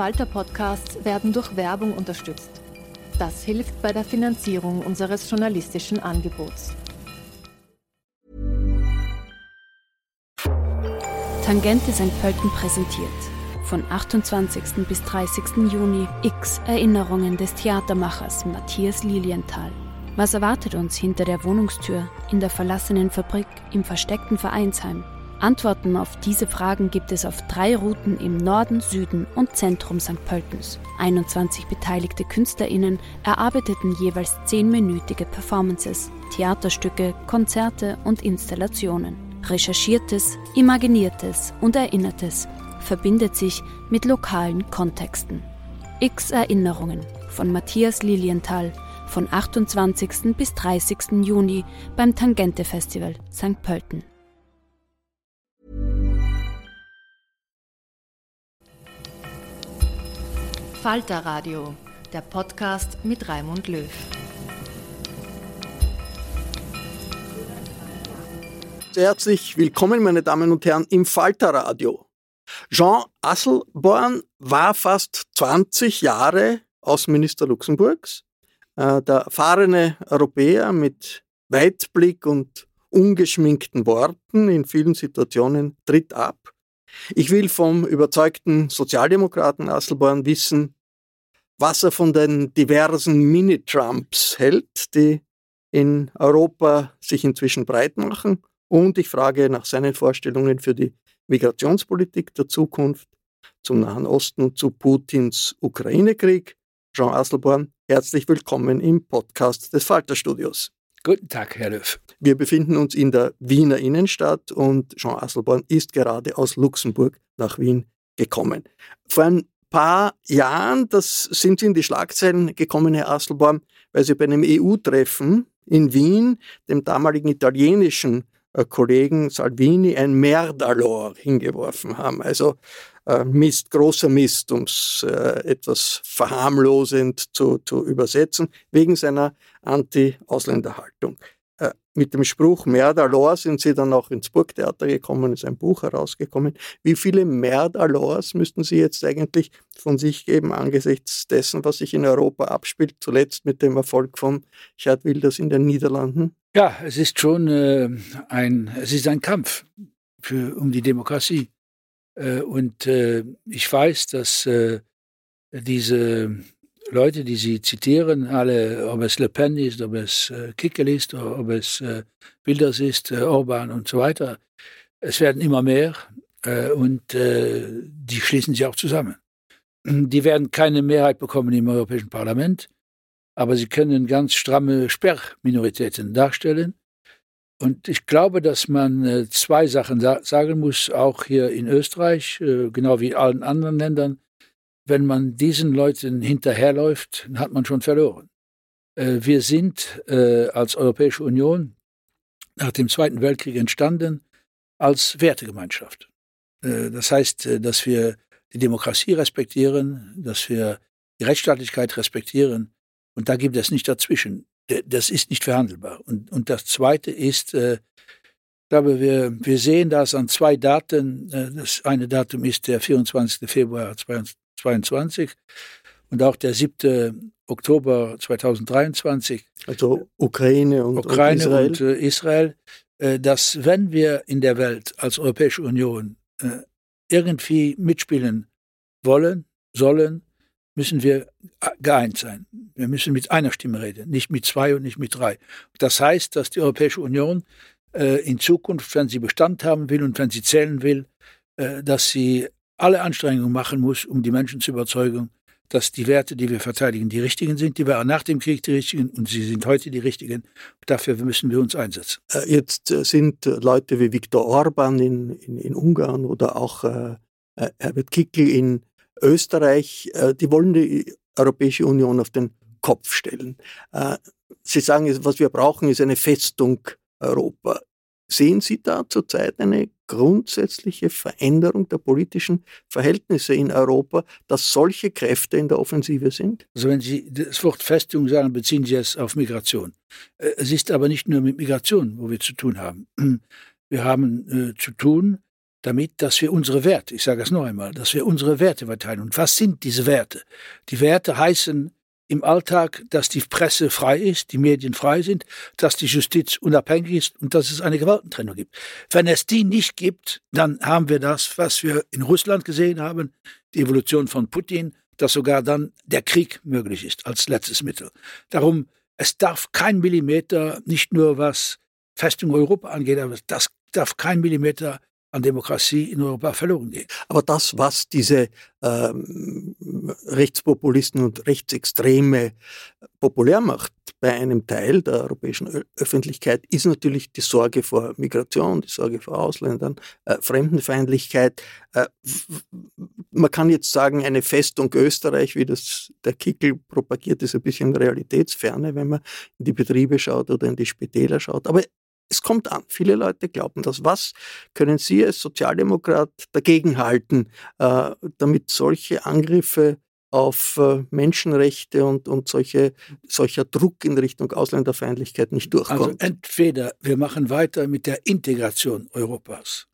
Falter-Podcasts werden durch Werbung unterstützt. Das hilft bei der Finanzierung unseres journalistischen Angebots. Tangente St. Pölten präsentiert. Von 28. bis 30. Juni X Erinnerungen des Theatermachers Matthias Lilienthal. Was erwartet uns hinter der Wohnungstür, in der verlassenen Fabrik, im versteckten Vereinsheim? Antworten auf diese Fragen gibt es auf drei Routen im Norden, Süden und Zentrum St. Pöltens. 21 beteiligte KünstlerInnen erarbeiteten jeweils zehnminütige Performances, Theaterstücke, Konzerte und Installationen. Recherchiertes, Imaginiertes und Erinnertes verbindet sich mit lokalen Kontexten. X Erinnerungen von Matthias Lilienthal von 28. bis 30. Juni beim Tangente Festival St. Pölten. Falter Radio, der Podcast mit Raimund Löw. Sehr herzlich willkommen, meine Damen und Herren, im Falter Radio. Jean Asselborn war fast 20 Jahre Außenminister Luxemburgs, äh, der erfahrene Europäer mit Weitblick und ungeschminkten Worten in vielen Situationen tritt ab. Ich will vom überzeugten Sozialdemokraten Asselborn wissen, was er von den diversen Mini-Trumps hält, die in Europa sich inzwischen breit machen. Und ich frage nach seinen Vorstellungen für die Migrationspolitik der Zukunft, zum Nahen Osten und zu Putins Ukraine-Krieg. Jean Asselborn, herzlich willkommen im Podcast des Falterstudios. Guten Tag, Herr Löw. Wir befinden uns in der Wiener Innenstadt und Jean Asselborn ist gerade aus Luxemburg nach Wien gekommen. Vor ein paar Jahren, das sind Sie in die Schlagzeilen gekommen, Herr Asselborn, weil Sie bei einem EU-Treffen in Wien dem damaligen italienischen äh, Kollegen Salvini ein Merdalor hingeworfen haben. Also äh, Mist, großer Mist, um es äh, etwas verharmlosend zu, zu übersetzen, wegen seiner Anti-Ausländerhaltung. Äh, mit dem Spruch Merdalor sind sie dann auch ins Burgtheater gekommen, ist ein Buch herausgekommen. Wie viele Merdalors müssten Sie jetzt eigentlich von sich geben angesichts dessen, was sich in Europa abspielt, zuletzt mit dem Erfolg von Gerd Wilders in den Niederlanden? Ja, es ist schon äh, ein, es ist ein Kampf für, um die Demokratie. Äh, und äh, ich weiß, dass äh, diese Leute, die Sie zitieren, alle, ob es Le Pen ist, ob es äh, Kickel ist, ob es äh, Wilders ist, äh, Orban und so weiter, es werden immer mehr äh, und äh, die schließen sich auch zusammen. Die werden keine Mehrheit bekommen im Europäischen Parlament, aber sie können ganz stramme Sperrminoritäten darstellen. Und ich glaube, dass man äh, zwei Sachen sagen muss, auch hier in Österreich, genau wie in allen anderen Ländern wenn man diesen Leuten hinterherläuft, hat man schon verloren. Äh, wir sind äh, als Europäische Union nach dem Zweiten Weltkrieg entstanden als Wertegemeinschaft. Äh, das heißt, dass wir die Demokratie respektieren, dass wir die Rechtsstaatlichkeit respektieren und da gibt es nicht dazwischen. Das ist nicht verhandelbar. Und, und das Zweite ist, ich glaube, wir, wir sehen das an zwei Daten. Das eine Datum ist der 24. Februar 2022 und auch der 7. Oktober 2023. Also Ukraine und, Ukraine und Israel. Und, äh, Israel, äh, dass wenn wir in der Welt als Europäische Union äh, irgendwie mitspielen wollen, sollen, müssen wir geeint sein. Wir müssen mit einer Stimme reden, nicht mit zwei und nicht mit drei. Das heißt, dass die Europäische Union in Zukunft, wenn sie Bestand haben will und wenn sie zählen will, dass sie alle Anstrengungen machen muss, um die Menschen zu überzeugen, dass die Werte, die wir verteidigen, die richtigen sind. Die waren nach dem Krieg die richtigen und sie sind heute die richtigen. Dafür müssen wir uns einsetzen. Äh, jetzt äh, sind Leute wie Viktor Orban in, in, in Ungarn oder auch äh, äh, Herbert Kickl in Österreich, äh, die wollen die Europäische Union auf den Kopf stellen. Äh, sie sagen, was wir brauchen, ist eine Festung Europa. Sehen Sie da zurzeit eine grundsätzliche Veränderung der politischen Verhältnisse in Europa, dass solche Kräfte in der Offensive sind? Also wenn Sie das Wort Festung sagen, beziehen Sie es auf Migration. Äh, es ist aber nicht nur mit Migration, wo wir zu tun haben. Wir haben äh, zu tun damit, dass wir unsere Werte, ich sage es noch einmal, dass wir unsere Werte verteilen. Und was sind diese Werte? Die Werte heißen im Alltag, dass die Presse frei ist, die Medien frei sind, dass die Justiz unabhängig ist und dass es eine Gewaltentrennung gibt. Wenn es die nicht gibt, dann haben wir das, was wir in Russland gesehen haben, die Evolution von Putin, dass sogar dann der Krieg möglich ist als letztes Mittel. Darum, es darf kein Millimeter, nicht nur was Festung Europa angeht, aber das darf kein Millimeter an Demokratie in Europa verloren gehen. Aber das, was diese ähm, Rechtspopulisten und Rechtsextreme populär macht bei einem Teil der europäischen Öffentlichkeit, ist natürlich die Sorge vor Migration, die Sorge vor Ausländern, äh, Fremdenfeindlichkeit. Äh, man kann jetzt sagen, eine Festung Österreich, wie das der Kickel propagiert, ist ein bisschen realitätsferne, wenn man in die Betriebe schaut oder in die Spitäler schaut. Aber es kommt an. Viele Leute glauben das. Was können Sie als Sozialdemokrat dagegenhalten, äh, damit solche Angriffe auf äh, Menschenrechte und, und solche, solcher Druck in Richtung Ausländerfeindlichkeit nicht durchkommt? Also entweder wir machen weiter mit der Integration Europas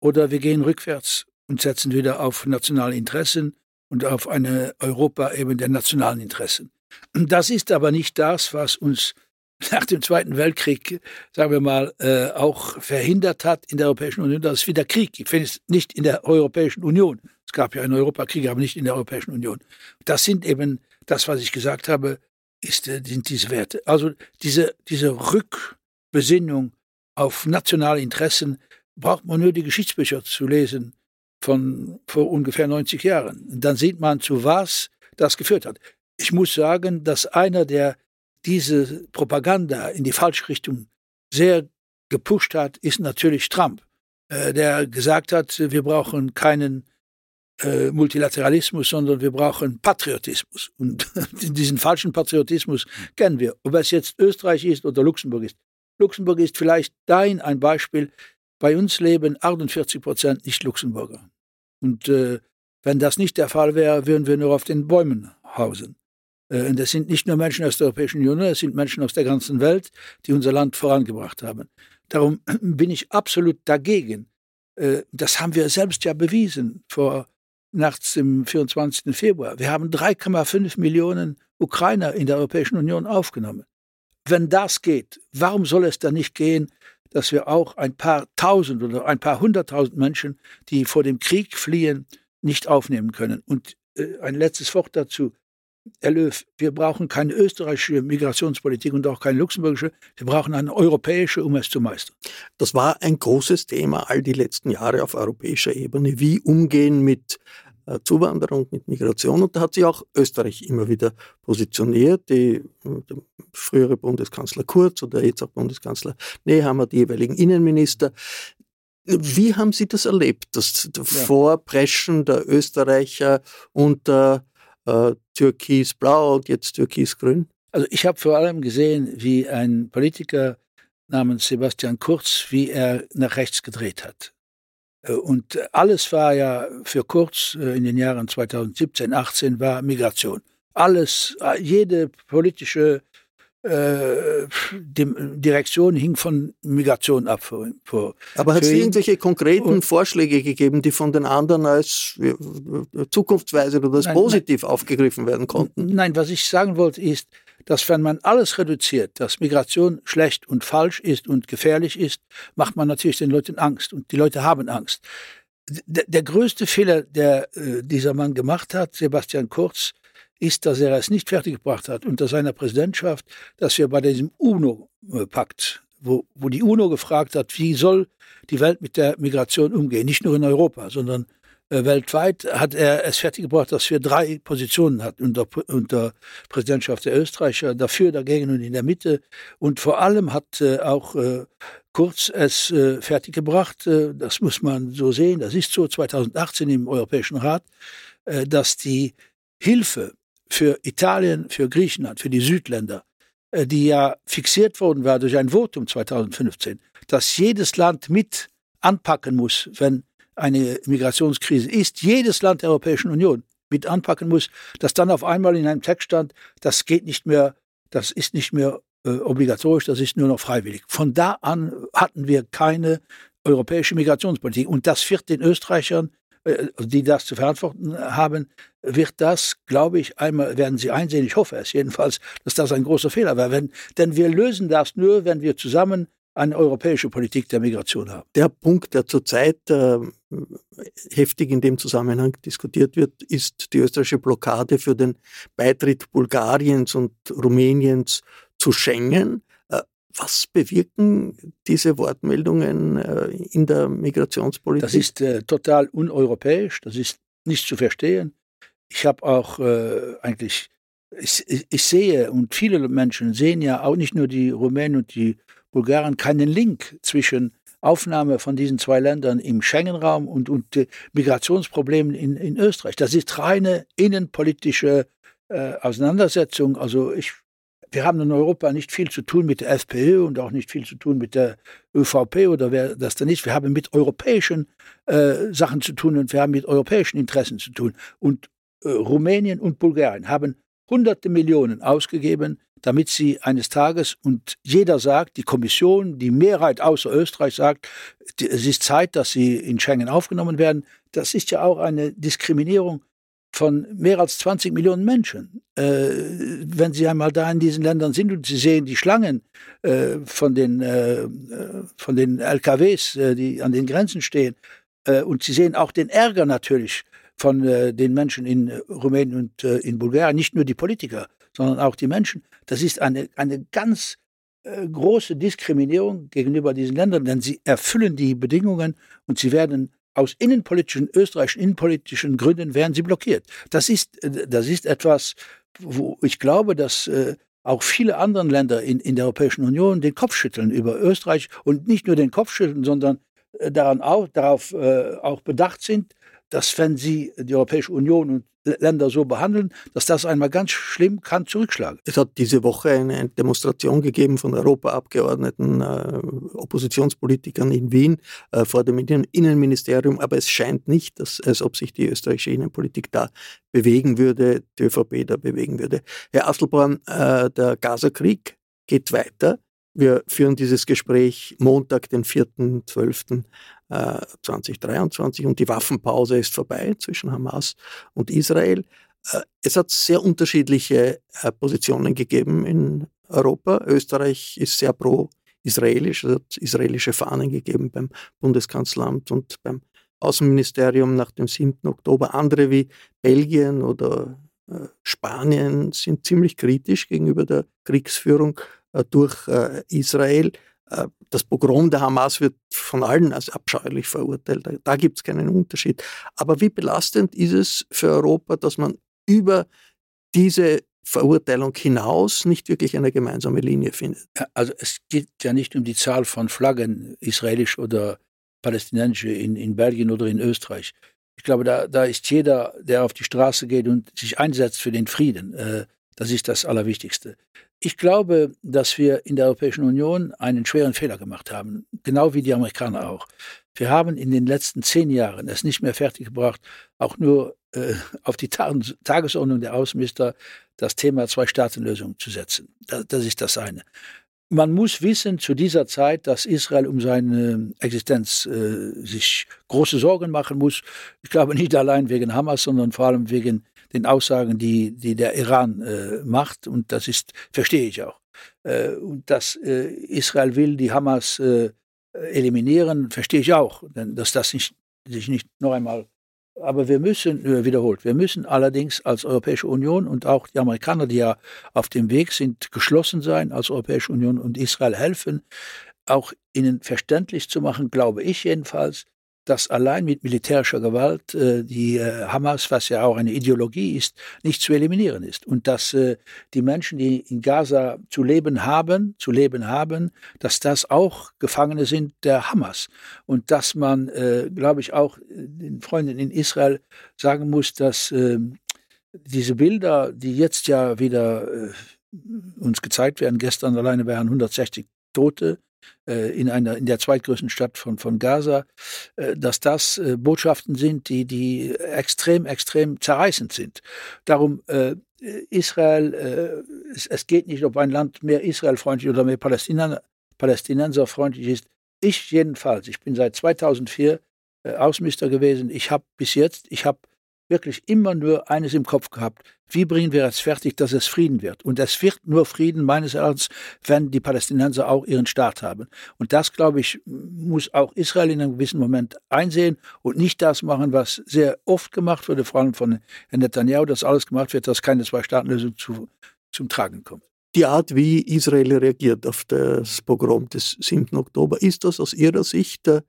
oder wir gehen rückwärts und setzen wieder auf nationale Interessen und auf eine Europa eben der nationalen Interessen. Das ist aber nicht das, was uns nach dem Zweiten Weltkrieg, sagen wir mal, äh, auch verhindert hat in der Europäischen Union, dass es wieder Krieg gibt. Wenn es nicht in der Europäischen Union. Es gab ja einen Europakrieg, aber nicht in der Europäischen Union. Das sind eben, das, was ich gesagt habe, ist, äh, sind diese Werte. Also diese, diese Rückbesinnung auf nationale Interessen braucht man nur die Geschichtsbücher zu lesen von vor ungefähr 90 Jahren. Dann sieht man, zu was das geführt hat. Ich muss sagen, dass einer der diese Propaganda in die falsche Richtung sehr gepusht hat, ist natürlich Trump, äh, der gesagt hat, wir brauchen keinen äh, Multilateralismus, sondern wir brauchen Patriotismus. Und diesen falschen Patriotismus kennen wir. Ob es jetzt Österreich ist oder Luxemburg ist. Luxemburg ist vielleicht dahin ein Beispiel. Bei uns leben 48 Prozent nicht Luxemburger. Und äh, wenn das nicht der Fall wäre, würden wir nur auf den Bäumen hausen. Äh, das sind nicht nur Menschen aus der Europäischen Union, es sind Menschen aus der ganzen Welt, die unser Land vorangebracht haben. Darum bin ich absolut dagegen. Äh, das haben wir selbst ja bewiesen vor nachts dem 24. Februar. Wir haben 3,5 Millionen Ukrainer in der Europäischen Union aufgenommen. Wenn das geht, warum soll es dann nicht gehen, dass wir auch ein paar tausend oder ein paar hunderttausend Menschen, die vor dem Krieg fliehen, nicht aufnehmen können? Und äh, ein letztes Wort dazu. Herr Löw, wir brauchen keine österreichische Migrationspolitik und auch keine luxemburgische. Wir brauchen eine europäische, um es zu meistern. Das war ein großes Thema all die letzten Jahre auf europäischer Ebene. Wie umgehen mit äh, Zuwanderung, mit Migration. Und da hat sich auch Österreich immer wieder positioniert. Die, der frühere Bundeskanzler Kurz oder jetzt auch Bundeskanzler Nehammer, die jeweiligen Innenminister. Wie haben Sie das erlebt, das ja. Vorpreschen der Österreicher unter äh, türkis-blau jetzt türkis-grün? Also ich habe vor allem gesehen, wie ein Politiker namens Sebastian Kurz, wie er nach rechts gedreht hat. Äh, und alles war ja für Kurz äh, in den Jahren 2017, 18 war Migration. Alles, äh, jede politische äh, Direktion hing von Migration ab. Vor, vor Aber hat es irgendwelche konkreten Vorschläge gegeben, die von den anderen als Zukunftsweise oder als nein, positiv nein, aufgegriffen werden konnten? Nein, was ich sagen wollte ist, dass wenn man alles reduziert, dass Migration schlecht und falsch ist und gefährlich ist, macht man natürlich den Leuten Angst und die Leute haben Angst. Der, der größte Fehler, der äh, dieser Mann gemacht hat, Sebastian Kurz, ist, dass er es nicht fertiggebracht hat unter seiner Präsidentschaft, dass wir bei diesem UNO-Pakt, wo, wo die UNO gefragt hat, wie soll die Welt mit der Migration umgehen, nicht nur in Europa, sondern äh, weltweit, hat er es fertiggebracht, dass wir drei Positionen hatten unter, unter Präsidentschaft der Österreicher, dafür, dagegen und in der Mitte. Und vor allem hat äh, auch äh, Kurz es fertiggebracht, das muss man so sehen, das ist so 2018 im Europäischen Rat, dass die Hilfe für Italien, für Griechenland, für die Südländer, äh, die ja fixiert worden war durch ein Votum 2015, dass jedes Land mit anpacken muss, wenn eine Migrationskrise ist, jedes Land der Europäischen Union mit anpacken muss, dass dann auf einmal in einem Text stand, das geht nicht mehr, das ist nicht mehr äh, obligatorisch, das ist nur noch freiwillig. Von da an hatten wir keine europäische Migrationspolitik. Und das wird den Österreichern, die das zu verantworten haben, wird das, glaube ich, einmal werden sie einsehen, ich hoffe es jedenfalls, dass das ein großer Fehler war. Wenn, denn wir lösen das nur, wenn wir zusammen eine europäische Politik der Migration haben. Der Punkt, der zurzeit äh, heftig in dem Zusammenhang diskutiert wird, ist die österreichische Blockade für den Beitritt Bulgariens und Rumäniens zu Schengen. Was bewirken diese Wortmeldungen äh, in der Migrationspolitik? Das ist äh, total uneuropäisch, das ist nicht zu verstehen. Ich habe auch äh, eigentlich, ich, ich, sehe und viele Menschen sehen ja auch nicht nur die Rumänen und die Bulgarien keinen Link zwischen Aufnahme von diesen zwei Ländern im Schengen-Raum und, und äh, Migrationsproblemen in, in Österreich. Das ist reine innenpolitische äh, Auseinandersetzung. Also ich, wir haben in Europa nicht viel zu tun mit der FPÖ und auch nicht viel zu tun mit der ÖVP oder wer das dann ist. Wir haben mit europäischen äh, Sachen zu tun und wir haben mit europäischen Interessen zu tun. Und äh, Rumänien und Bulgarien haben hunderte Millionen ausgegeben damit sie eines Tages, und jeder sagt, die Kommission, die Mehrheit außer Österreich sagt, es ist Zeit, dass sie in Schengen aufgenommen werden, das ist ja auch eine Diskriminierung von mehr als 20 Millionen Menschen. Äh, wenn Sie einmal da in diesen Ländern sind und Sie sehen die Schlangen äh, von, den, äh, von den LKWs, äh, die an den Grenzen stehen, äh, und Sie sehen auch den Ärger natürlich von äh, den Menschen in Rumänien und in Bulgarien, nicht nur die Politiker, sondern auch die Menschen. Das ist eine, eine ganz äh, große Diskriminierung gegenüber diesen Ländern, denn sie erfüllen die Bedingungen und sie werden aus innenpolitischen, österreichischen innenpolitischen Gründen werden sie blockiert. Das ist, äh, das ist etwas, wo ich glaube, dass äh, auch viele andere Länder in, in der Europäischen Union den Kopf schütteln über Österreich und nicht nur den Kopf schütteln, sondern äh, daran auch, darauf auch bedacht sind, dass wenn sie die Europäische Union und Länder so behandeln, dass das einmal ganz schlimm kann zurückschlagen. Es hat diese Woche eine Demonstration gegeben von Europaabgeordneten, äh, Oppositionspolitikern in Wien äh, vor dem Innenministerium, aber es scheint nicht, dass, als ob sich die österreichische Innenpolitik da bewegen würde, die ÖVP da bewegen würde. Herr Asselborn, äh, der Gazakrieg geht weiter. Wir führen dieses Gespräch Montag, den 4.12. 2023 und die Waffenpause ist vorbei zwischen Hamas und Israel. Äh, es hat sehr unterschiedliche äh, Positionen gegeben in Europa. Österreich ist sehr pro-israelisch, es hat israelische Fahnen gegeben beim Bundeskanzleramt und beim Außenministerium nach dem 7. Oktober. Andere wie Belgien oder äh, Spanien sind ziemlich kritisch gegenüber der Kriegsführung durch Israel. Äh, das Pogrom der Hamas wird von allen als abscheulich verurteilt. Da, gibt es keinen Unterschied. Aber wie belastend ist es für Europa, dass man über diese Verurteilung hinaus nicht wirklich eine gemeinsame Linie findet? Also es geht ja nicht um die Zahl von Flaggen, israelisch oder palästinensische, in, in Belgien oder in Österreich. Ich glaube, da, da ist jeder, der auf die Straße geht und sich einsetzt für den Frieden. Äh, das ist das Allerwichtigste. Ich glaube, dass wir in der Europäischen Union einen schweren Fehler gemacht haben, genau wie die Amerikaner auch. Wir haben in den letzten zehn Jahren es nicht mehr fertiggebracht, auch nur äh, auf die Ta Tagesordnung der Außenminister das Thema Zwei-Staaten-Lösung zu setzen. Das, das ist das eine. Man muss wissen zu dieser Zeit, dass Israel um seine Existenz äh, sich große Sorgen machen muss. Ich glaube nicht allein wegen Hamas, sondern vor allem wegen den Aussagen, die, die der Iran äh, macht. Und das ist, verstehe ich auch. Äh, und dass äh, Israel will die Hamas äh, eliminieren, verstehe ich auch. Denn dass das nicht, sich nicht noch einmal. Aber wir müssen, äh, wiederholt, wir müssen allerdings als Europäische Union und auch die Amerikaner, die ja auf dem Weg sind, geschlossen sein als Europäische Union und Israel helfen, auch ihnen verständlich zu machen, glaube ich jedenfalls, dass allein mit militärischer Gewalt äh, die äh, Hamas, was ja auch eine Ideologie ist, nicht zu eliminieren ist. Und dass äh, die Menschen, die in Gaza zu leben haben, zu leben haben, dass das auch Gefangene sind der Hamas. Und dass man, äh, glaube ich, auch den Freunden in Israel sagen muss, dass ähm, diese Bilder, die jetzt ja wieder äh, uns gezeigt werden, gestern alleine waren 160 Tote, in, einer, in der zweitgrößten Stadt von, von Gaza, äh, dass das äh, Botschaften sind, die, die extrem, extrem zerreißend sind. Darum Israel, es, geht nicht, ob ein Land mehr israelfreundlich oder mehr palästinenserfreundlich ist. ich jedenfalls, ich bin seit 2004 äh, Außenminister gewesen. Ich habe bis jetzt, ich habe wirklich immer nur eines im Kopf gehabt. Wie bringen wir es fertig, dass es Frieden wird? Und es wird nur Frieden meines Erachtens, wenn die Palästinenser auch ihren Staat haben. Und das, glaube ich, muss auch Israel in einem gewissen Moment einsehen und nicht das machen, was sehr oft gemacht wurde, vor allem von Herrn Netanyahu, dass alles gemacht wird, dass keine Zwei-Staaten-Lösung zu, zum Tragen kommt. Die Art, wie Israel reagiert auf das Pogrom des 7. Oktober, ist das aus Ihrer Sicht äh,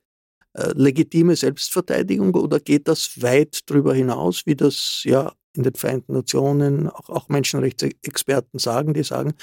legitime Selbstverteidigung oder geht das weit darüber hinaus, wie das ja in den Vereinten Nationen auch, auch Menschenrechtsexperten sagen, die sagen,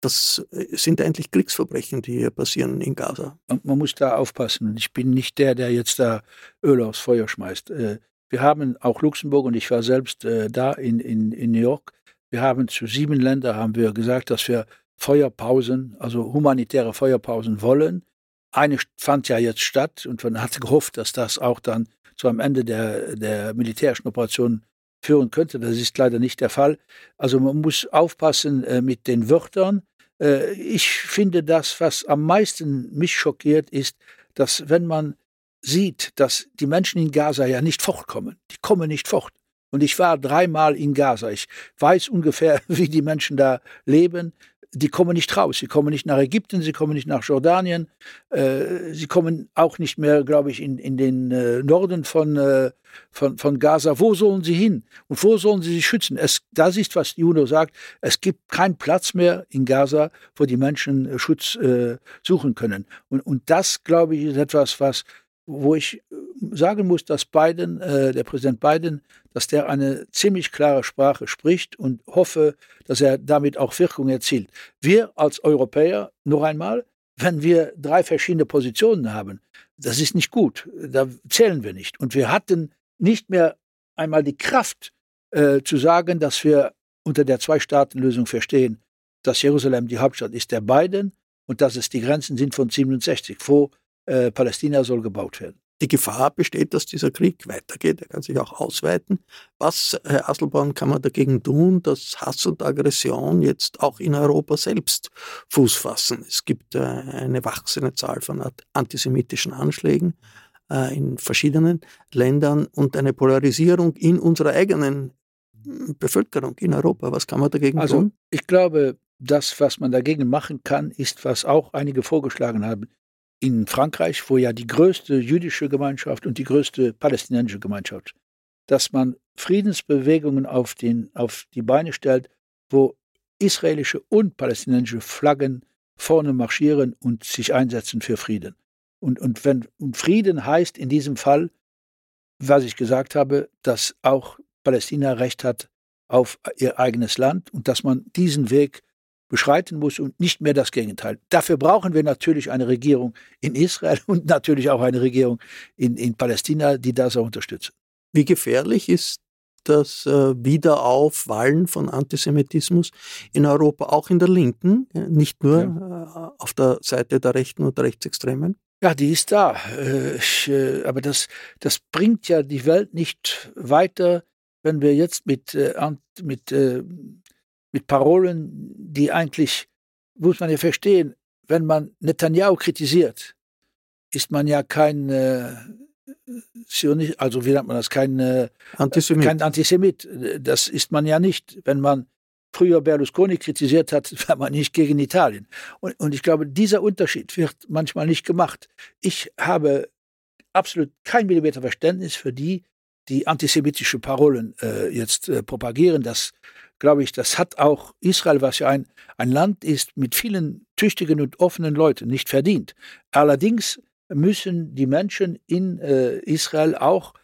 das äh, sind eigentlich Kriegsverbrechen, die hier passieren in Gaza. Man muss da aufpassen. Ich bin nicht der, der jetzt da Öl aufs Feuer schmeißt. Äh, wir haben auch Luxemburg und ich war selbst da in, in, in New York. Wir haben zu sieben Ländern haben wir gesagt, dass wir Feuerpausen, also humanitäre Feuerpausen wollen. Eine fand ja jetzt statt und man hatte gehofft, dass das auch dann zu einem Ende der, der militärischen Operation führen könnte. Das ist leider nicht der Fall. Also man muss aufpassen äh, mit den Wörtern. Äh, ich finde das, was am meisten mich schockiert, ist, dass wenn man sieht, dass die Menschen in Gaza ja nicht fortkommen, die kommen nicht fort. Und ich war dreimal in Gaza. Ich weiß ungefähr, wie die Menschen da leben die kommen nicht raus. Sie kommen nicht nach Ägypten, sie kommen nicht nach Jordanien, äh, sie kommen auch nicht mehr, glaube ich, in, in den äh, Norden von, äh, von, von Gaza. Wo sollen sie hin? Und wo sollen sie sich schützen? Es, das ist, was die UNO sagt. Es gibt keinen Platz mehr in Gaza, wo die Menschen äh, Schutz äh, suchen können. Und, und das, glaube ich, ist etwas, was wo ich äh, sagen muss, dass Biden, äh, der Präsident Biden, dass der eine ziemlich klare Sprache spricht und hoffe, dass er damit auch Wirkung erzielt. Wir als Europäer, noch einmal, wenn wir drei verschiedene Positionen haben, das ist nicht gut. Da zählen wir nicht. Und wir hatten nicht mehr einmal die Kraft äh, zu sagen, dass wir unter der Zwei-Staaten-Lösung verstehen, dass Jerusalem die Hauptstadt ist der beiden und dass es die Grenzen sind von 67, wo äh, Palästina soll gebaut werden. Die Gefahr besteht, dass dieser Krieg weitergeht. Er kann sich auch ausweiten. Was, Herr Asselborn, kann man dagegen tun, dass Hass und Aggression jetzt auch in Europa selbst Fuß fassen? Es gibt äh, eine wachsende Zahl von antisemitischen Anschlägen äh, in verschiedenen Ländern und eine Polarisierung in unserer eigenen hm, Bevölkerung in Europa. Was kann man dagegen also, tun? Ich glaube, das, was man dagegen machen kann, ist, was auch einige vorgeschlagen haben, in Frankreich, wo ja die größte jüdische Gemeinschaft und die größte palästinensische Gemeinschaft, dass man Friedensbewegungen auf, den, auf die Beine stellt, wo israelische und palästinensische Flaggen vorne marschieren und sich einsetzen für Frieden. Und, und wenn und Frieden heißt in diesem Fall, was ich gesagt habe, dass auch Palästina Recht hat auf ihr eigenes Land und dass man diesen Weg beschreiten muss und nicht mehr das Gegenteil. Dafür brauchen wir natürlich eine Regierung in Israel und natürlich auch eine Regierung in, in Palästina, die das auch unterstützen. Wie gefährlich ist das äh, Wiederaufwallen von Antisemitismus in Europa, auch in der Linken, nicht nur ja. äh, auf der Seite der Rechten und der Rechtsextremen? Ja, die ist da. Äh, äh, aber das, das bringt ja die Welt nicht weiter, wenn wir jetzt mit, äh, mit äh, mit Parolen, die eigentlich, muss man ja verstehen, wenn man Netanyahu kritisiert, ist man ja kein äh, also wie nennt man das, kein äh, Antisemit. kein Antisemit. Das ist man ja nicht. Wenn man früher Berlusconi kritisiert hat, war man nicht gegen Italien. Und, und ich glaube, dieser Unterschied wird manchmal nicht gemacht. Ich habe absolut kein Millimeter Verständnis für die, die antisemitische Parolen äh, jetzt äh, propagieren. Das glaube ich, das hat auch Israel, was ja ein, ein Land ist mit vielen tüchtigen und offenen Leuten, nicht verdient. Allerdings müssen die Menschen in äh, Israel auch,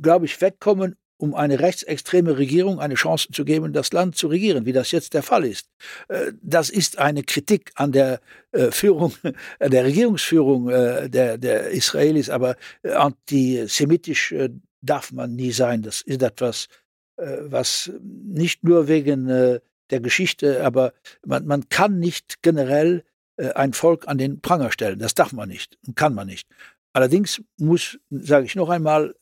glaube ich, wegkommen, um eine rechtsextreme Regierung eine Chance zu geben, das Land zu regieren, wie das jetzt der Fall ist. Äh, das ist eine Kritik an der äh, Führung, der Regierungsführung äh, der, der Israelis, aber antisemitisch darf man nie sein. Das ist etwas, äh, was nicht nur wegen äh, der Geschichte, aber man, man kann nicht generell äh, ein Volk an den Pranger stellen. Das darf man nicht und kann man nicht. Allerdings muss, sage ich noch einmal,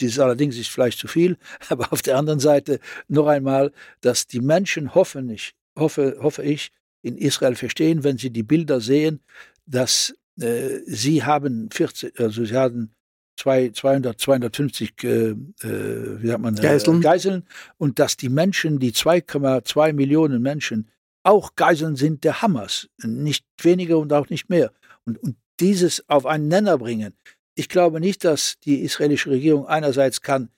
dieses allerdings ist vielleicht zu viel, aber auf der anderen Seite noch einmal, dass die Menschen hoffen ich, hoffe, hoffe ich, in Israel verstehen, wenn sie die Bilder sehen, dass äh, sie haben 40, also sie haben zwei, 200, 250 äh, äh, wie sagt man, Geiseln. Geiseln und dass die Menschen, die 2,2 Millionen Menschen auch Geiseln sind der Hamas, nicht weniger und auch nicht mehr. Und, und dieses auf einen Nenner bringen. Ich glaube nicht, dass die israelische Regierung einerseits kann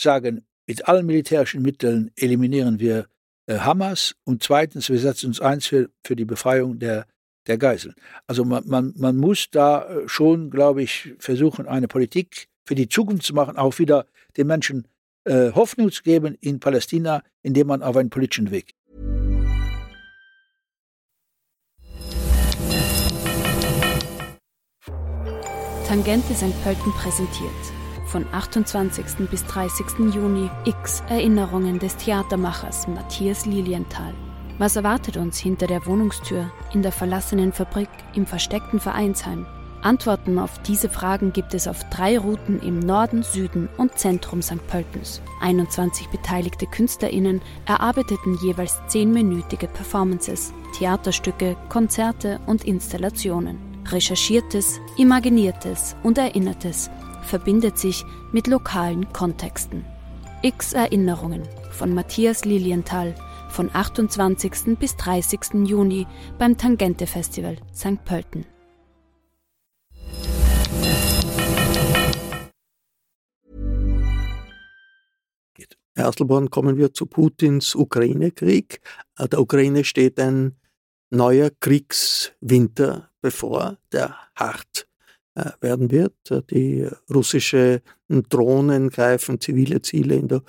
sagen, mit allen militärischen Mitteln eliminieren wir äh, Hamas und zweitens, wir setzen uns eins für, für die Befreiung der, der Geiseln. Also man, man, man muss da äh, schon, glaube ich, versuchen, eine Politik für die Zukunft zu machen, auch wieder den Menschen äh, Hoffnung zu geben in Palästina, indem man auf einen politischen Weg Tangente St. Pölten präsentiert. Von 28. bis 30. Juni X Erinnerungen des Theatermachers Matthias Lilienthal. Was erwartet uns hinter der Wohnungstür, in der verlassenen Fabrik, im versteckten Vereinsheim? Antworten auf diese Fragen gibt es auf drei Routen im Norden, Süden und Zentrum St. Pöltens. 21 beteiligte KünstlerInnen erarbeiteten jeweils zehnminütige Performances, Theaterstücke, Konzerte und Installationen. Recherchiertes, Imaginiertes und Erinnertes verbindet sich mit lokalen Kontexten. X Erinnerungen von Matthias Lilienthal von 28. bis 30. Juni beim Tangente Festival St. Pölten. Herr Asselborn, kommen wir zu Putins Ukraine-Krieg. Äh, der Ukraine steht ein neuer Kriegswinter bevor, der hart äh, werden wird. Die russischen Drohnen greifen zivile Ziele in der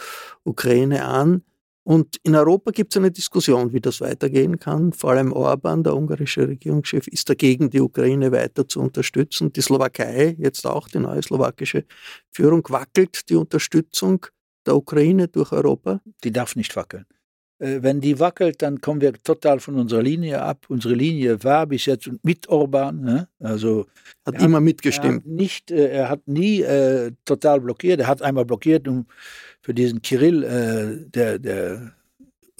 Ukraine an. Und in Europa gibt es eine Diskussion, wie das weitergehen kann. Vor allem Orban, der ungarische Regierungschef, ist dagegen, die Ukraine weiter zu unterstützen. Die Slowakei, jetzt auch die neue slowakische Führung, wackelt die Unterstützung der Ukraine durch Europa? Die darf nicht wackeln. Äh, wenn die wackelt, dann kommen wir total von unserer Linie ab. Unsere Linie war bis jetzt mit Orban, ne? also hat immer hat, mitgestimmt. Er hat, nicht, äh, er hat nie äh, total blockiert. Er hat einmal blockiert um, für diesen Kirill, äh, der, der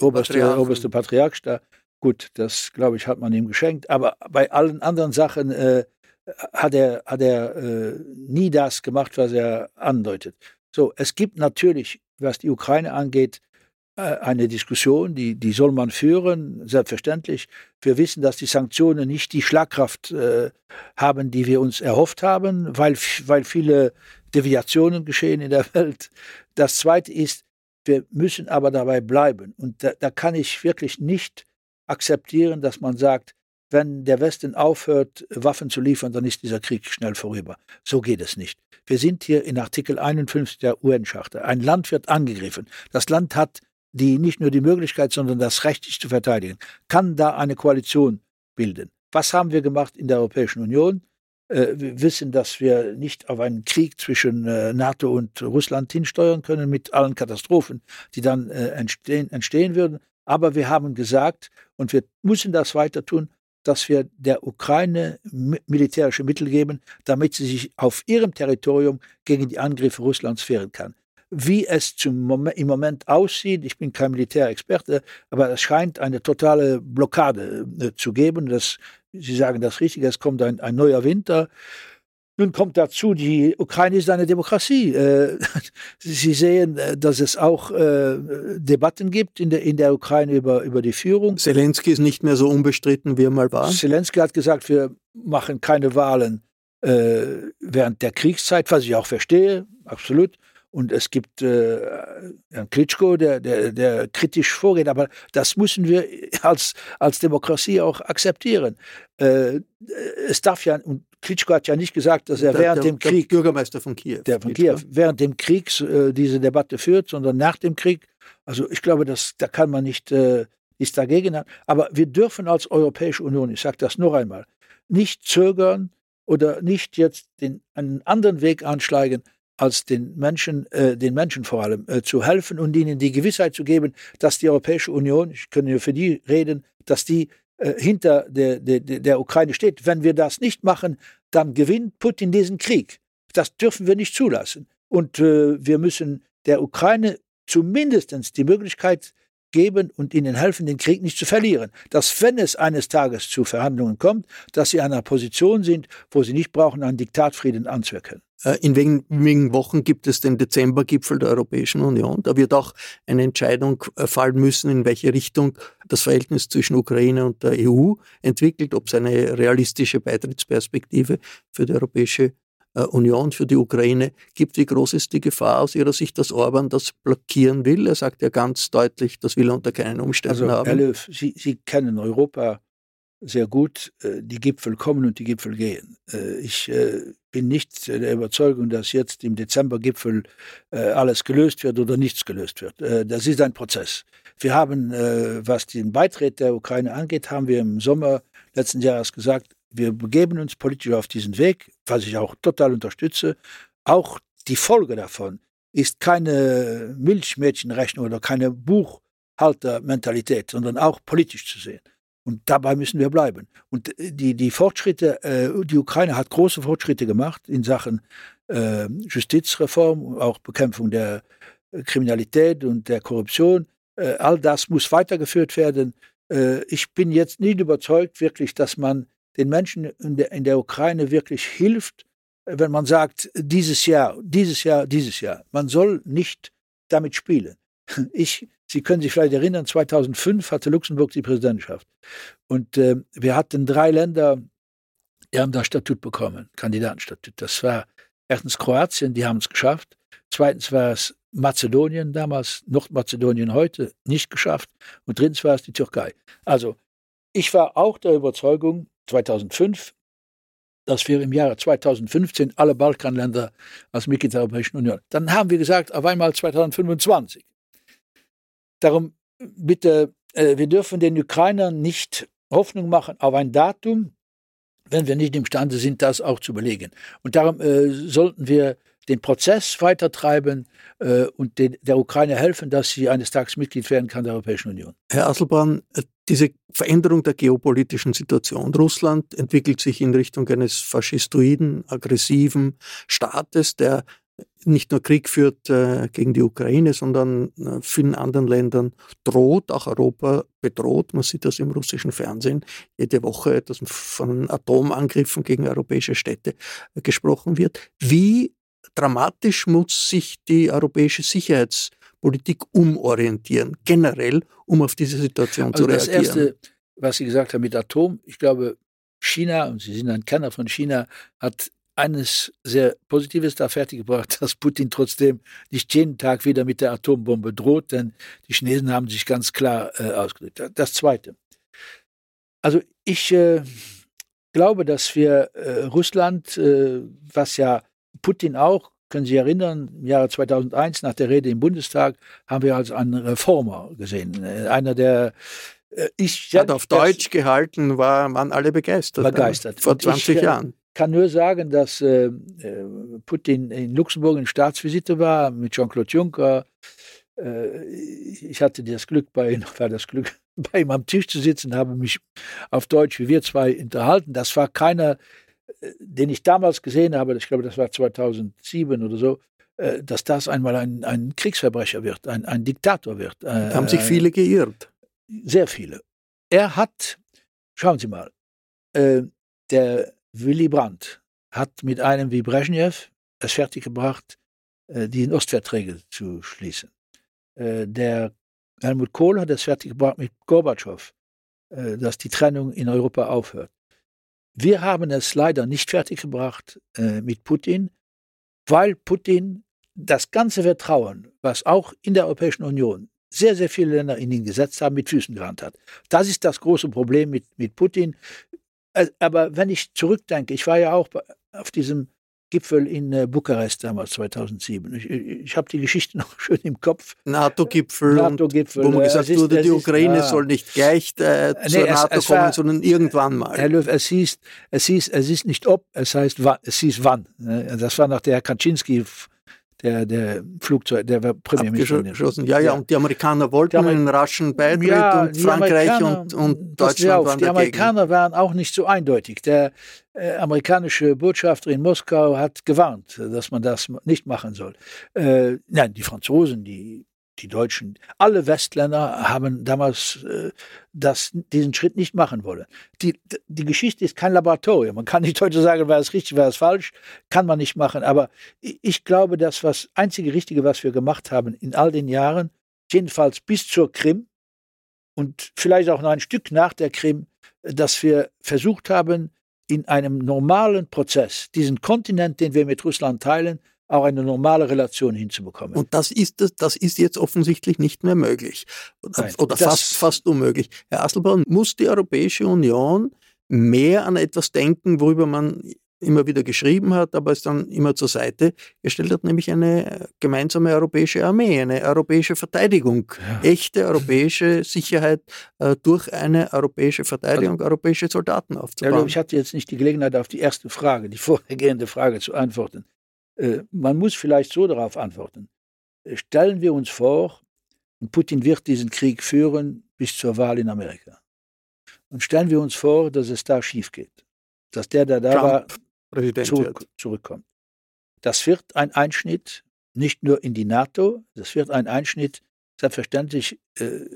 oberste, Patriarch. oberste Patriarch da. Gut, das glaube ich hat man ihm geschenkt. Aber bei allen anderen Sachen äh, hat er, hat er äh, nie das gemacht, was er andeutet. So, es gibt natürlich, was die Ukraine angeht, äh, eine Diskussion, die, die soll man führen, selbstverständlich. Wir wissen, dass die Sanktionen nicht die Schlagkraft äh, haben, die wir uns erhofft haben, weil, weil viele Deviationen geschehen in der Welt. Das Zweite ist, wir müssen aber dabei bleiben. Und da, da kann ich wirklich nicht akzeptieren, dass man sagt, wenn der Westen aufhört, Waffen zu liefern, dann ist dieser Krieg schnell vorüber. So geht es nicht. Wir sind hier in Artikel 51 der UN-Charta. Ein Land wird angegriffen. Das Land hat die nicht nur die Möglichkeit, sondern das Recht, sich zu verteidigen, kann da eine Koalition bilden. Was haben wir gemacht in der Europäischen Union? Äh, wissen, dass wir nicht auf einen Krieg zwischen äh, NATO und Russland hinsteuern können mit allen Katastrophen, die dann äh, entstehen, entstehen würden. Aber wir haben gesagt, und wir müssen das weiter tun, dass wir der Ukraine militärische Mittel geben, damit sie sich auf ihrem Territorium gegen die Angriffe Russlands wehren kann wie es Moment, im Moment aussieht, ich bin kein Militärexperte, aber es scheint eine totale Blockade äh, zu geben. Das, Sie sagen das richtig, es kommt ein, ein neuer Winter. Nun kommt dazu, die Ukraine ist eine Demokratie. Äh, Sie sehen, äh, dass es auch äh, Debatten gibt in der, in der Ukraine über, über die Führung. Zelensky ist nicht mehr so unbestritten, wie er mal war. Zelensky hat gesagt, wir machen keine Wahlen äh, während der Kriegszeit, was ich auch verstehe, absolut. Und es gibt äh, Herrn Klitschko, der, der, der kritisch vorgeht, aber das müssen wir als, als Demokratie auch akzeptieren. Äh, es darf ja, und Klitschko hat ja nicht gesagt, dass er der, während der, dem Krieg. Der Bürgermeister von Kiew. Der von Kiew, während dem Krieg äh, diese Debatte führt, sondern nach dem Krieg. Also ich glaube, das, da kann man nicht äh, ist dagegen haben. Aber wir dürfen als Europäische Union, ich sage das noch einmal, nicht zögern oder nicht jetzt den, einen anderen Weg anschlagen, als den Menschen, äh, den Menschen vor allem äh, zu helfen und ihnen die Gewissheit zu geben, dass die Europäische Union, ich kann ja für die reden, dass die äh, hinter der, der, der Ukraine steht. Wenn wir das nicht machen, dann gewinnt Putin diesen Krieg. Das dürfen wir nicht zulassen. Und äh, wir müssen der Ukraine zumindest die Möglichkeit geben und ihnen helfen, den Krieg nicht zu verlieren. Dass, wenn es eines Tages zu Verhandlungen kommt, dass sie in einer Position sind, wo sie nicht brauchen, einen Diktatfrieden anzuerkennen. Äh, in wenigen Wochen gibt es den Dezembergipfel der Europäischen Union. Da wird auch eine Entscheidung äh, fallen müssen, in welche Richtung das Verhältnis zwischen Ukraine und der EU entwickelt, ob es eine realistische Beitrittsperspektive für die Europäische äh, Union für die Ukraine gibt. Wie groß ist die Gefahr aus Ihrer Sicht, dass Orban das blockieren will? Er sagt ja ganz deutlich, das will er unter keinen Umständen also, haben. Herr Löw, Sie, Sie kennen Europa sehr gut. Äh, die Gipfel kommen und die Gipfel gehen. Äh, ich bin nicht der Überzeugung, dass jetzt im Dezember-Gipfel alles gelöst wird oder nichts gelöst wird. Das ist ein Prozess. Wir haben, was den Beitritt der Ukraine angeht, haben wir im Sommer letzten Jahres gesagt, wir begeben uns politisch auf diesen Weg, was ich auch total unterstütze. Auch die Folge davon ist keine Milchmädchenrechnung oder keine Buchhaltermentalität, sondern auch politisch zu sehen. Und dabei müssen wir bleiben. Und äh, die, die Fortschritte, äh, die Ukraine hat große Fortschritte gemacht in Sachen äh, Justizreform, auch Bekämpfung der äh, Kriminalität und der Korruption. Äh, all das muss weitergeführt werden. Äh, ich bin jetzt nicht überzeugt, wirklich, dass man den Menschen in der, in der Ukraine wirklich hilft, wenn man sagt, dieses Jahr, dieses Jahr, dieses Jahr. Man soll nicht damit spielen. Ich, Sie können sich vielleicht erinnern, 2005 hatte Luxemburg die Präsidentschaft. Und äh, wir hatten drei Länder, die haben das Statut bekommen, Kandidatenstatut. Das war erstens Kroatien, die haben es geschafft. Zweitens war es Mazedonien damals, Nordmazedonien heute, nicht geschafft. Und drittens war es die Türkei. Also, ich war auch der Überzeugung, 2005, dass wir im Jahre 2015 alle Balkanländer als Mitglied der Europäischen Union. Dann haben wir gesagt, auf einmal 2025. Darum bitte, äh, wir dürfen den Ukrainern nicht Hoffnung machen auf ein Datum, wenn wir nicht imstande sind, das auch zu belegen. Und darum äh, sollten wir den Prozess weitertreiben äh, und den, der Ukraine helfen, dass sie eines Tages Mitglied werden kann der Europäischen Union. Herr Asselborn, äh, diese Veränderung der geopolitischen Situation. Russland entwickelt sich in Richtung eines faschistoiden, aggressiven Staates, der nicht nur Krieg führt äh, gegen die Ukraine, sondern äh, vielen anderen Ländern droht, auch Europa bedroht. Man sieht das im russischen Fernsehen jede Woche, dass von Atomangriffen gegen europäische Städte äh, gesprochen wird. Wie dramatisch muss sich die europäische Sicherheitspolitik umorientieren, generell, um auf diese Situation also zu reagieren? Das Erste, was Sie gesagt haben mit Atom, ich glaube, China, und Sie sind ein Kenner von China, hat eines sehr Positives da fertiggebracht, dass Putin trotzdem nicht jeden Tag wieder mit der Atombombe droht, denn die Chinesen haben sich ganz klar äh, ausgedrückt. Das Zweite. Also ich äh, glaube, dass wir äh, Russland, äh, was ja Putin auch, können Sie erinnern, im Jahre 2001 nach der Rede im Bundestag haben wir als einen Reformer gesehen. Äh, einer, der äh, ich hat auf Deutsch gehalten, war man alle begeistert. Begeistert. Vor 20 ich, Jahren. Ich kann nur sagen, dass äh, Putin in Luxemburg in Staatsvisite war mit Jean-Claude Juncker. Äh, ich hatte das Glück, bei ihm, war das Glück, bei ihm am Tisch zu sitzen, habe mich auf Deutsch wie wir zwei unterhalten. Das war keiner, den ich damals gesehen habe, ich glaube, das war 2007 oder so, äh, dass das einmal ein, ein Kriegsverbrecher wird, ein, ein Diktator wird. Da haben sich äh, viele geirrt. Sehr viele. Er hat, schauen Sie mal, äh, der Willy Brandt hat mit einem wie Brezhnev es fertiggebracht, die Ostverträge zu schließen. Der Helmut Kohl hat es fertiggebracht mit Gorbatschow, dass die Trennung in Europa aufhört. Wir haben es leider nicht fertiggebracht äh, mit Putin, weil Putin das ganze Vertrauen, was auch in der Europäischen Union sehr, sehr viele Länder in ihn gesetzt haben, mit Füßen gerannt hat. Das ist das große Problem mit, mit Putin. Äh, aber wenn ich zurückdenke, ich war ja auch auf diesem Gipfel in äh, Bukarest damals 2007. Ich, ich habe die Geschichte noch schön im Kopf. NATO-Gipfel, NATO wo man gesagt ist, wurde, die Ukraine ist, soll nicht gleich äh, nee, zur NATO es kommen, war, sondern irgendwann mal. Herr Löw, es hieß, es hieß, es ist nicht ob, es heißt wann, es hieß wann. Ne? Das war nach der Kaczynski der, der Flugzeug, der war Premierminister. Ja, ja, und die Amerikaner wollten Amer einen raschen Beitritt ja, und Frankreich und, und Deutschland waren Die Amerikaner waren auch nicht so eindeutig. Der äh, amerikanische Botschafter in Moskau hat gewarnt, dass man das nicht machen soll. Äh, nein, die Franzosen, die die Deutschen, alle Westländer haben damals äh, das, diesen Schritt nicht machen wollen. Die, die Geschichte ist kein Laboratorium. Man kann nicht heute sagen, war es richtig, war es falsch, kann man nicht machen. Aber ich glaube, das das einzige Richtige, was wir gemacht haben in all den Jahren, jedenfalls bis zur Krim und vielleicht auch noch ein Stück nach der Krim, dass wir versucht haben, in einem normalen Prozess diesen Kontinent, den wir mit Russland teilen, auch eine normale Relation hinzubekommen. Und das ist, das ist jetzt offensichtlich nicht mehr möglich oder, Nein, oder fast, fast unmöglich. Herr Asselborn, muss die Europäische Union mehr an etwas denken, worüber man immer wieder geschrieben hat, aber es dann immer zur Seite gestellt hat, nämlich eine gemeinsame europäische Armee, eine europäische Verteidigung, ja. echte europäische Sicherheit äh, durch eine europäische Verteidigung, also, europäische Soldaten aufzubauen. Ja, ich hatte jetzt nicht die Gelegenheit, auf die erste Frage, die vorhergehende Frage zu antworten. Äh, man muss vielleicht so darauf antworten. Äh, stellen wir uns vor, Putin wird diesen Krieg führen bis zur Wahl in Amerika. Und stellen wir uns vor, dass es da schief geht. Dass der, der da war, zurück, zurückkommt. Das wird ein Einschnitt nicht nur in die NATO, das wird ein Einschnitt selbstverständlich äh,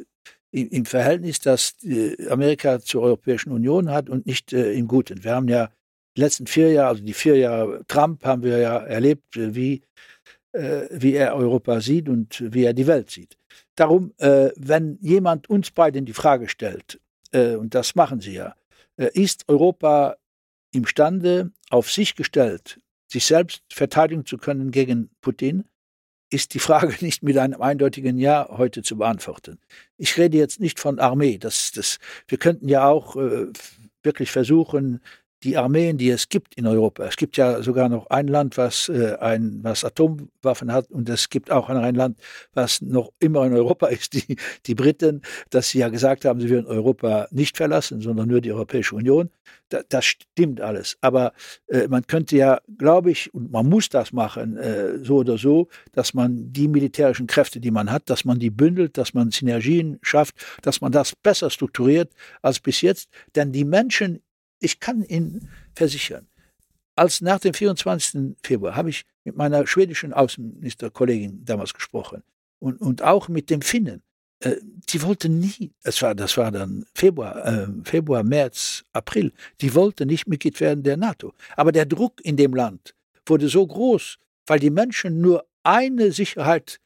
im, im, Verhältnis, das äh, Amerika zur Europäischen Union hat und nicht äh, im Guten. Wir haben ja die letzten vier Jahre, also die vier Jahre Trump, haben wir ja erlebt, äh, wie, äh, wie er Europa sieht und wie er die Welt sieht. Darum, äh, wenn jemand uns beiden die Frage stellt, und das machen sie ja, ist Europa imstande, auf sich gestellt, sich selbst verteidigen zu können gegen Putin, ist die Frage nicht mit einem eindeutigen Ja heute zu beantworten. Ich rede jetzt nicht von Armee. Das, das, wir könnten ja auch äh, wirklich versuchen, die Armeen, die es gibt in Europa. Es gibt ja sogar noch ein Land, was, äh, ein, was Atomwaffen hat und es gibt auch ein Land, was noch immer in Europa ist, die, die Briten, dass sie ja gesagt haben, sie würden Europa nicht verlassen, sondern nur die Europäische Union. Da, das stimmt alles. Aber äh, man könnte ja, glaube ich, und man muss das machen, äh, so oder so, dass man die militärischen Kräfte, die man hat, dass man die bündelt, dass man Synergien schafft, dass man das besser strukturiert als bis jetzt. Denn die Menschen ich kann Ihnen versichern, als nach dem 24. Februar habe ich mit meiner schwedischen Außenministerkollegin damals gesprochen und, und auch mit dem Finnen. Äh, die wollten nie, das war, das war dann Februar, äh, Februar, März, April, die wollten nicht Mitglied werden der NATO. Aber der Druck in dem Land wurde so groß, weil die Menschen nur eine Sicherheit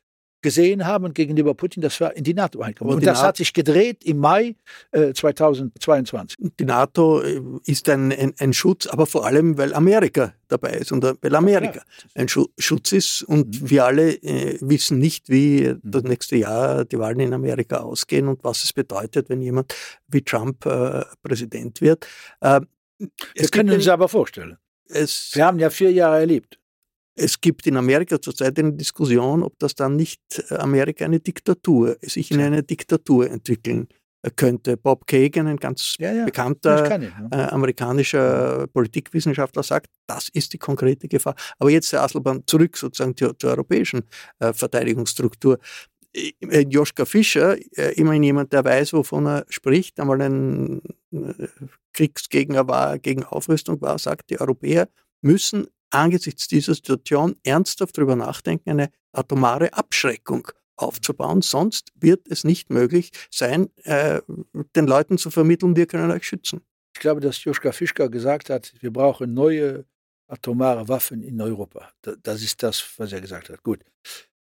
gesehen haben gegenüber Putin, das war in die NATO einkommen. Und, und das NATO hat sich gedreht im Mai äh, 2022. Die NATO äh, ist ein, ein, ein, Schutz, aber vor allem, weil Amerika dabei ist und äh, weil Amerika ein Schutz ist. Und mhm. wir alle äh, wissen nicht, wie mhm. das nächste Jahr die Wahlen in Amerika ausgehen und was es bedeutet, wenn jemand wie Trump äh, Präsident wird. Äh, wir können uns aber vorstellen. wir haben ja vier Jahre erlebt. Es gibt in Amerika zurzeit eine Diskussion, ob das dann nicht äh, Amerika eine Diktatur, sich in eine Diktatur entwickeln äh, könnte. Bob Kagan, ein ganz ja, ja. bekannter ich, äh, amerikanischer Politikwissenschaftler, sagt, das ist die konkrete Gefahr. Aber jetzt, Herr Asselborn, zurück sozusagen zur, zur europäischen äh, Verteidigungsstruktur. Joschka Fischer, immerhin jemand, der weiß, wovon er spricht, einmal ein Kriegsgegner war, gegen Aufrüstung war, sagt, die Europäer müssen angesichts dieser Situation ernsthaft darüber nachdenken, eine atomare Abschreckung aufzubauen. Sonst wird es nicht möglich sein, äh, den Leuten zu vermitteln, wir können euch schützen. Ich glaube, dass Joschka Fischka gesagt hat, wir brauchen neue atomare Waffen in Europa. Das ist das, was er gesagt hat. Gut.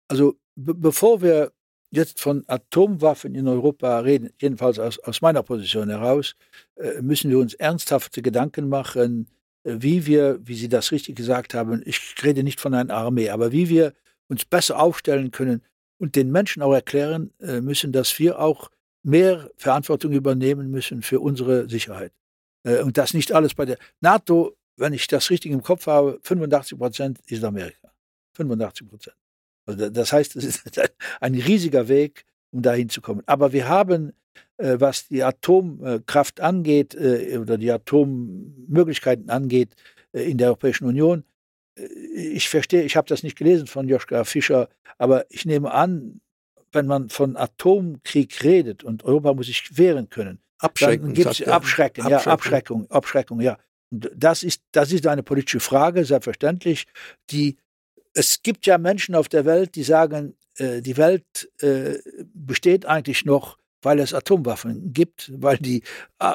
Also bevor wir jetzt von Atomwaffen in Europa reden, jedenfalls aus, aus meiner Position heraus, äh, müssen wir uns ernsthafte Gedanken machen, wie wir, wie Sie das richtig gesagt haben, ich rede nicht von einer Armee, aber wie wir uns besser aufstellen können und den Menschen auch erklären äh, müssen, dass wir auch mehr Verantwortung übernehmen müssen für unsere Sicherheit. Äh, und das nicht alles bei der NATO, wenn ich das richtig im Kopf habe, 85 Prozent ist Amerika. 85 Prozent. Also das heißt, es ist ein riesiger Weg, um dahin zu kommen. Aber wir haben was die Atomkraft angeht äh, oder die Atommöglichkeiten angeht äh, in der Europäischen Union. Ich verstehe, ich habe das nicht gelesen von Joschka Fischer, aber ich nehme an, wenn man von Atomkrieg redet und Europa muss sich wehren können, Abschrecken, gibt es Abschrecken, ja, Abschreckung, Abschreckung, ja. Und das ist, das ist eine politische Frage, selbstverständlich, die es gibt ja Menschen auf der Welt, die sagen, äh, die Welt äh, besteht eigentlich noch, weil es Atomwaffen gibt, weil die,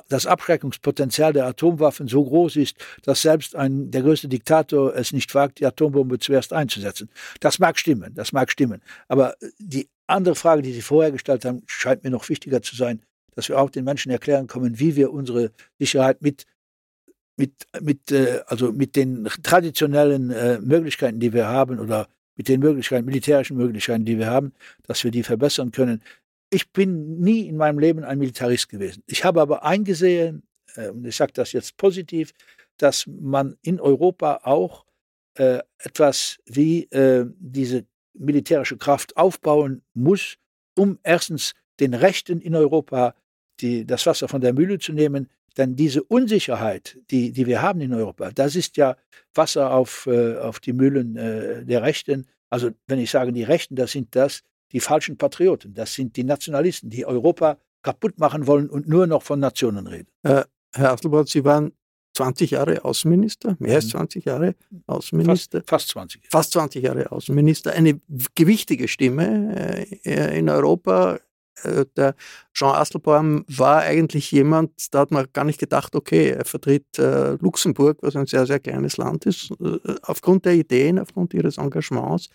das Abschreckungspotenzial der Atomwaffen so groß ist, dass selbst ein, der größte Diktator es nicht wagt, die Atombombe zuerst einzusetzen. Das mag stimmen, das mag stimmen. Aber die andere Frage, die Sie vorher gestellt haben, scheint mir noch wichtiger zu sein, dass wir auch den Menschen erklären können, wie wir unsere Sicherheit mit mit, mit, äh, also mit den traditionellen äh, Möglichkeiten, die wir haben, oder mit den Möglichkeiten, militärischen Möglichkeiten, die wir haben, dass wir die verbessern können. Ich bin nie in meinem Leben ein Militarist gewesen. Ich habe aber eingesehen, äh, und ich sage das jetzt positiv, dass man in Europa auch äh, etwas wie äh, diese militärische Kraft aufbauen muss, um erstens den Rechten in Europa die, das Wasser von der Mühle zu nehmen, denn diese Unsicherheit, die, die wir haben in Europa, das ist ja Wasser auf, äh, auf die Mühlen äh, der Rechten. Also wenn ich sage die Rechten, das sind das die falschen Patrioten, das sind die Nationalisten, die Europa kaputt machen wollen und nur noch von Nationen reden. Äh, Herr Astelbrot, Sie waren 20 Jahre Außenminister, mehr als 20 mhm. Jahre Außenminister. Fast, fast 20. Fast 20 Jahre Außenminister. Eine gewichtige Stimme äh, in Europa, der Jean Asselborn war eigentlich jemand, da hat man gar nicht gedacht, okay, er vertritt äh, Luxemburg, was ein sehr, sehr kleines Land ist, äh, aufgrund der Ideen, aufgrund ihres Engagements.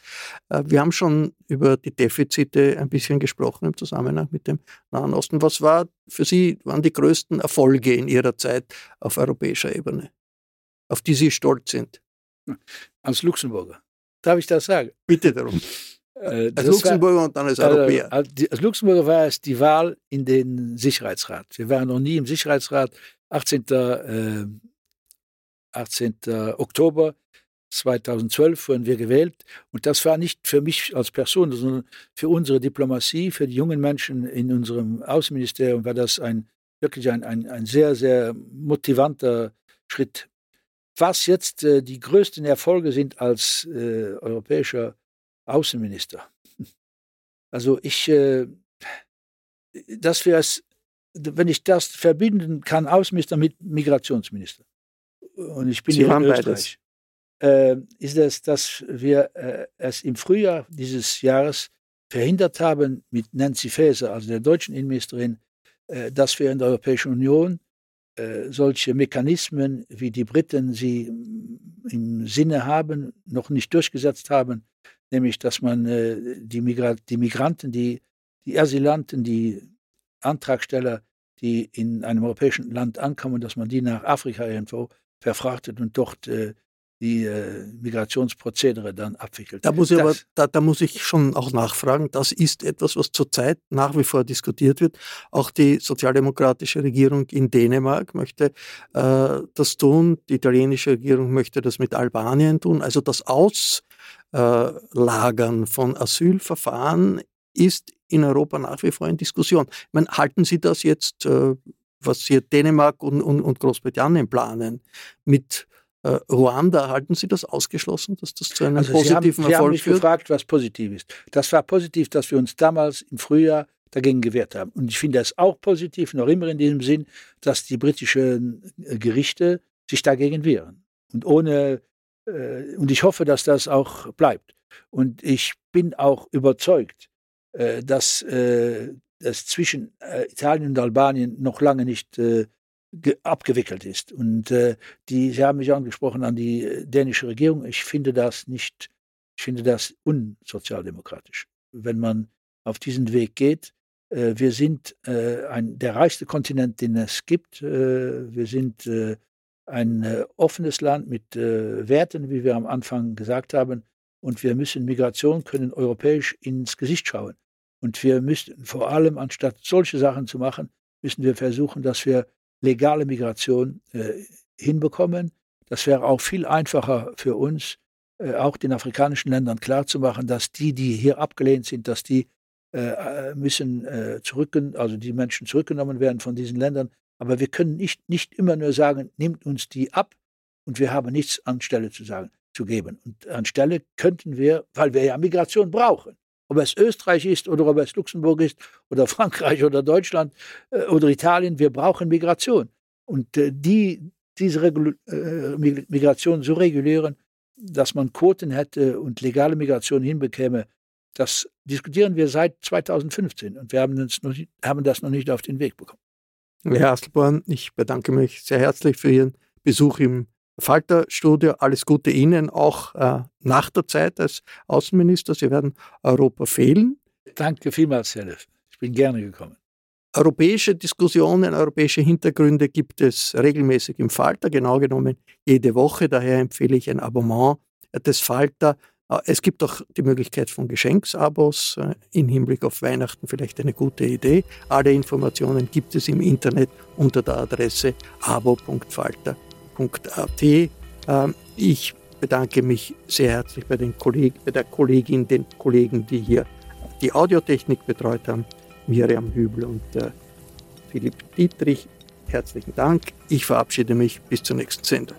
Äh, wir haben schon über die Defizite ein bisschen gesprochen im Zusammenhang mit dem Nahen Osten. Was war für Sie, waren die größten Erfolge in Ihrer Zeit auf europäischer Ebene, auf die Sie stolz sind? Als Luxemburger. Darf ich das sagen? Bitte darum. Äh, als Luxemburger war, und dann als äh, Europäer. Als, als Luxemburger war es die Wahl in den Sicherheitsrat. Wir waren noch nie im Sicherheitsrat. 18. Äh, 18. Oktober 2012 wurden wir gewählt. Und das war nicht für mich als Person, sondern für unsere Diplomatie, für die jungen Menschen in unserem Außenministerium war das ein, wirklich ein, ein, ein sehr, sehr motivanter Schritt. Was jetzt äh, die größten Erfolge sind als äh, europäischer Außenminister. Also ich, äh, dass wir es, wenn ich das verbinden kann, Außenminister mit Migrationsminister, und ich bin Sie hier in Österreich, äh, ist es, dass wir äh, es im Frühjahr dieses Jahres verhindert haben mit Nancy Faeser, also der deutschen Innenministerin, äh, dass wir in der Europäischen Union äh, solche Mechanismen, wie die Briten sie im Sinne haben, noch nicht durchgesetzt haben, nämlich dass man äh, die, Migra die Migranten, die, die Asylanten, die Antragsteller, die in einem europäischen Land ankommen, dass man die nach Afrika irgendwo verfrachtet und dort äh, die äh, Migrationsprozedere dann abwickelt. Da muss, ich aber, da, da, muss ich schon auch nachfragen. Das ist etwas, was zurzeit nach wie vor diskutiert wird. Auch die sozialdemokratische Regierung in Dänemark möchte äh, das tun. Die italienische Regierung möchte das mit Albanien tun. Also das Aus äh, Lagern von Asylverfahren ist in Europa nach wie vor in Diskussion. Ich meine, halten Sie das jetzt, äh, was hier Dänemark und, und, und Großbritannien planen, mit äh, Ruanda, halten Sie das ausgeschlossen, dass das zu einem also positiven Sie haben, Erfolg Sie haben mich führt? gefragt, was positiv ist. Das war positiv, dass wir uns damals im Frühjahr dagegen gewehrt haben. Und ich finde es auch positiv, noch immer in diesem Sinn, dass die britischen Gerichte sich dagegen wehren. Und ohne und ich hoffe, dass das auch bleibt. Und ich bin auch überzeugt, äh, dass äh, das zwischen Italien und Albanien noch lange nicht abgewickelt ist. Und die, Sie haben mich angesprochen an die dänische Regierung. Ich finde das nicht, ich finde das unsozialdemokratisch, wenn man auf diesen Weg geht. Wir sind ein, der reichste Kontinent, den es gibt. Wir sind ein äh, offenes Land mit äh, Werten, wie wir am Anfang gesagt haben. Und wir müssen Migration können europäisch ins Gesicht schauen. Und wir müssen vor allem, anstatt solche Sachen zu machen, müssen wir versuchen, dass wir legale Migration äh, hinbekommen. Das wäre auch viel einfacher für uns, äh, auch den afrikanischen Ländern klarzumachen, dass die, die hier abgelehnt sind, dass die äh, müssen äh, zurück, also die Menschen zurückgenommen werden von diesen Ländern, aber wir können nicht, nicht immer nur sagen, nimmt uns die ab und wir haben nichts anstelle zu sagen, zu geben. Und anstelle könnten wir, weil wir ja Migration brauchen, ob es Österreich ist oder ob es Luxemburg ist oder Frankreich oder Deutschland äh, oder Italien, wir brauchen Migration. Und äh, die, diese Regul äh, Migration so regulieren, dass man Quoten hätte und legale Migration hinbekäme, Das diskutieren wir seit 2015 und wir haben, uns noch, haben das noch nicht auf den Weg bekommen. Herr Asselborn, ich bedanke mich sehr herzlich für Ihren Besuch im Falter-Studio. Alles Gute Ihnen auch äh, nach der Zeit als Außenminister. Sie werden Europa fehlen. Danke vielmals, Herr Leff. Ich bin gerne gekommen. Europäische Diskussionen, europäische Hintergründe gibt es regelmäßig im Falter, genau genommen jede Woche. Daher empfehle ich ein Abonnement des Falter. Äh, es gibt auch die Möglichkeit von Geschenksabos äh, im Hinblick auf Weihnachten, vielleicht eine gute Idee. Alle Informationen gibt es im Internet unter der Adresse abo.falter.at. Ähm, ich bedanke mich sehr herzlich bei, den Kollegen, bei der Kollegin, den Kollegen, die hier die Audiotechnik betreut haben. Miriam Hübel und äh, Philipp Dietrich. Herzlichen Dank. Ich verabschiede mich bis zur nächsten Sendung.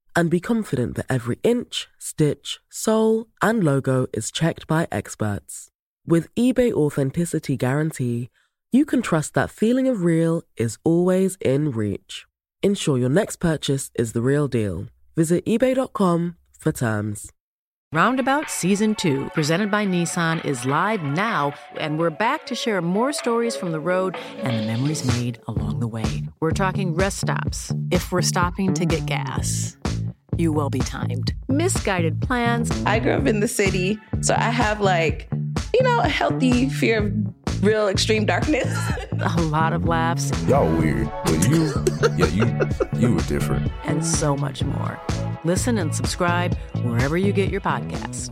and be confident that every inch, stitch, sole, and logo is checked by experts. With eBay Authenticity Guarantee, you can trust that feeling of real is always in reach. Ensure your next purchase is the real deal. Visit eBay.com for terms. Roundabout Season 2, presented by Nissan, is live now, and we're back to share more stories from the road and the memories made along the way. We're talking rest stops, if we're stopping to get gas. You will be timed. Misguided plans. I grew up in the city, so I have like, you know, a healthy fear of real extreme darkness. a lot of laughs. Y'all weird, but you, yeah, you, you were different. And so much more. Listen and subscribe wherever you get your podcasts.